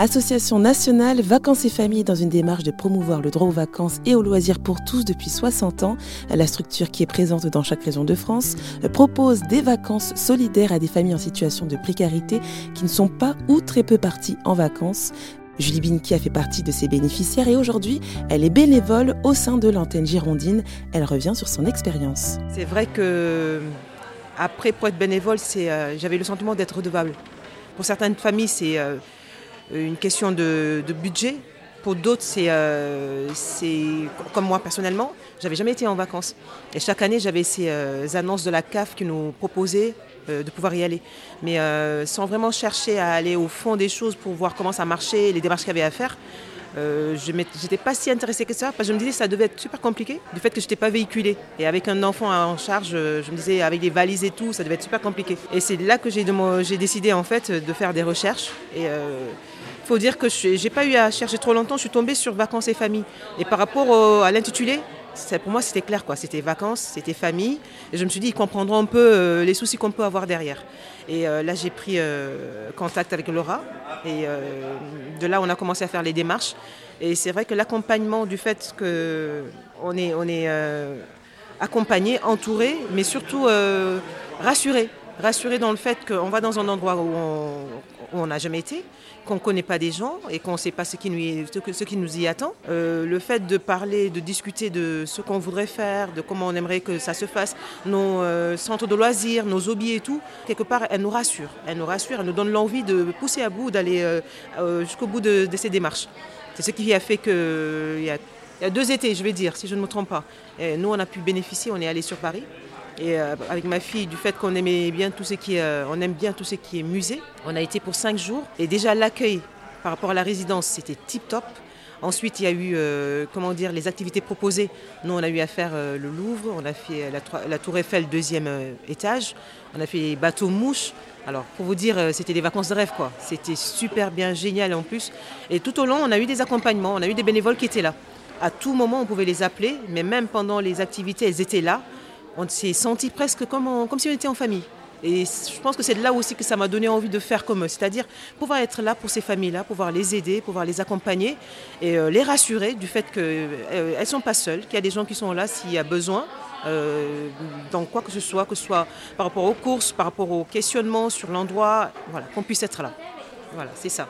Association nationale Vacances et Familles dans une démarche de promouvoir le droit aux vacances et aux loisirs pour tous depuis 60 ans. La structure qui est présente dans chaque région de France propose des vacances solidaires à des familles en situation de précarité qui ne sont pas ou très peu parties en vacances. Julie Binki a fait partie de ces bénéficiaires et aujourd'hui, elle est bénévole au sein de l'antenne girondine. Elle revient sur son expérience. C'est vrai que après pour être bénévole, euh, j'avais le sentiment d'être redevable. Pour certaines familles, c'est euh, une question de, budget. Pour d'autres, euh, c'est comme moi personnellement, j'avais jamais été en vacances. Et chaque année, j'avais ces euh, annonces de la CAF qui nous proposaient euh, de pouvoir y aller. Mais sans vraiment chercher à aller au fond des choses pour voir comment ça marchait, les démarches qu'il y avait à faire. je n'étais pas si intéressée que ça, parce que je me disais que ça devait être super compliqué, du fait que je n'étais pas véhiculée. Et avec un enfant en charge, je me disais, avec des valises et tout, ça devait être super compliqué. Et c'est là que j'ai décidé en fait de faire des recherches. Et faut dire que je n'ai pas eu à chercher trop longtemps, je suis tombée sur vacances et famille. Et par rapport à l'intitulé, pour moi c'était clair, quoi. c'était vacances, c'était famille. Et je me suis dit, ils comprendront un peu euh, les soucis qu'on peut avoir derrière. Et euh, là, j'ai pris euh, contact avec Laura. Et de là, on a commencé à faire les démarches. Et c'est vrai que l'accompagnement du fait qu'on est, accompagné, entouré, mais surtout rassuré rassuré dans le fait qu'on va dans un endroit où on n'a jamais été, qu'on ne connaît pas des gens et qu'on ne sait pas ce qui nous, ce qui nous y attend. Euh, le fait de parler, de discuter de ce qu'on voudrait faire, de comment on aimerait que ça se fasse, nos euh, centres de loisirs, nos hobbies et tout, quelque part, elle nous rassure. Elle nous rassure, elle nous donne l'envie de pousser à bout, d'aller euh, jusqu'au bout de, ces démarches. C'est ce qui a fait qu'il y a, y a deux étés, je vais dire, si je ne me trompe pas. Nous, on a pu bénéficier, on est allé sur Paris. Et euh, avec ma fille, du fait qu'on aimait bien tout ce qui euh, on aime bien tout ce qui est musée, on a été pour cinq jours. Et déjà l'accueil par rapport à la résidence, c'était tip top. Ensuite, il y a eu, euh, comment dire, les activités proposées. Nous, on a eu à faire le Louvre, on a fait la, Tour Eiffel, deuxième étage, on a fait les bateaux mouches. Alors, pour vous dire, c'était des vacances de rêve, quoi. C'était super bien, génial en plus. Et tout au long, on a eu des accompagnements, on a eu des bénévoles qui étaient là. À tout moment, on pouvait les appeler, mais même pendant les activités, elles étaient là on s'est senti presque comme, si on était en famille. Et je pense que c'est là aussi que ça m'a donné envie de faire comme eux, c'est-à-dire pouvoir être là pour ces familles-là, pouvoir les aider, pouvoir les accompagner et euh, les rassurer du fait qu'elles euh, ne sont pas seules, qu'il y a des gens qui sont là s'il y a besoin. Euh, dans quoi que ce soit, que ce soit par rapport aux courses, par rapport aux questionnements sur l'endroit, voilà, qu'on puisse être là. Voilà, c'est ça.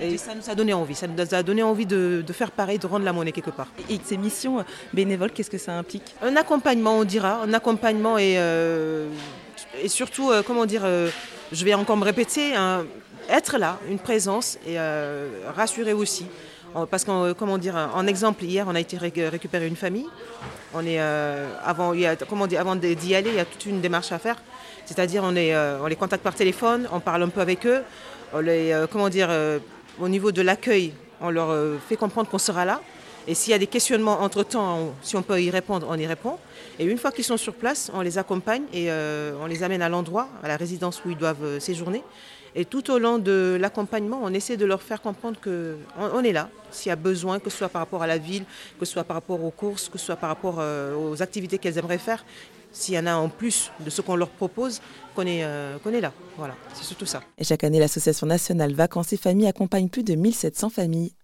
Et ça nous a donné envie, ça nous a donné envie de, faire pareil, de rendre la monnaie quelque part. Et ces missions euh, bénévoles, qu'est-ce que ça implique? Un accompagnement, on dira, un accompagnement et, euh, et surtout, euh, comment dire, je vais encore me répéter, être là, une présence et rassurer aussi. Parce qu'en comment dire, en exemple, hier, on a été récupérer une famille. On est, avant, comment dire, avant d'y aller, il y a toute une démarche à faire. C'est-à-dire, on, est, on les contacte par téléphone, on parle un peu avec eux, on les, comment dire, au niveau de l'accueil, on leur euh, fait comprendre qu'on sera là. Et s'il y a des questionnements entre-temps, si on peut y répondre, on y répond. Et une fois qu'ils sont sur place, on les accompagne et euh, on les amène à l'endroit, à la résidence où ils doivent euh, séjourner. Et tout au long de l'accompagnement, on essaie de leur faire comprendre qu'on on est là, s'il y a besoin, que ce soit par rapport à la ville, que ce soit par rapport aux courses, que ce soit par rapport aux activités qu'elles aimeraient faire s'il y en a en plus de ce qu'on leur propose, qu'on est, euh, est, là. Voilà, c'est surtout ça. Et chaque année, l'Association nationale Vacances et Familles accompagne plus de 1700 familles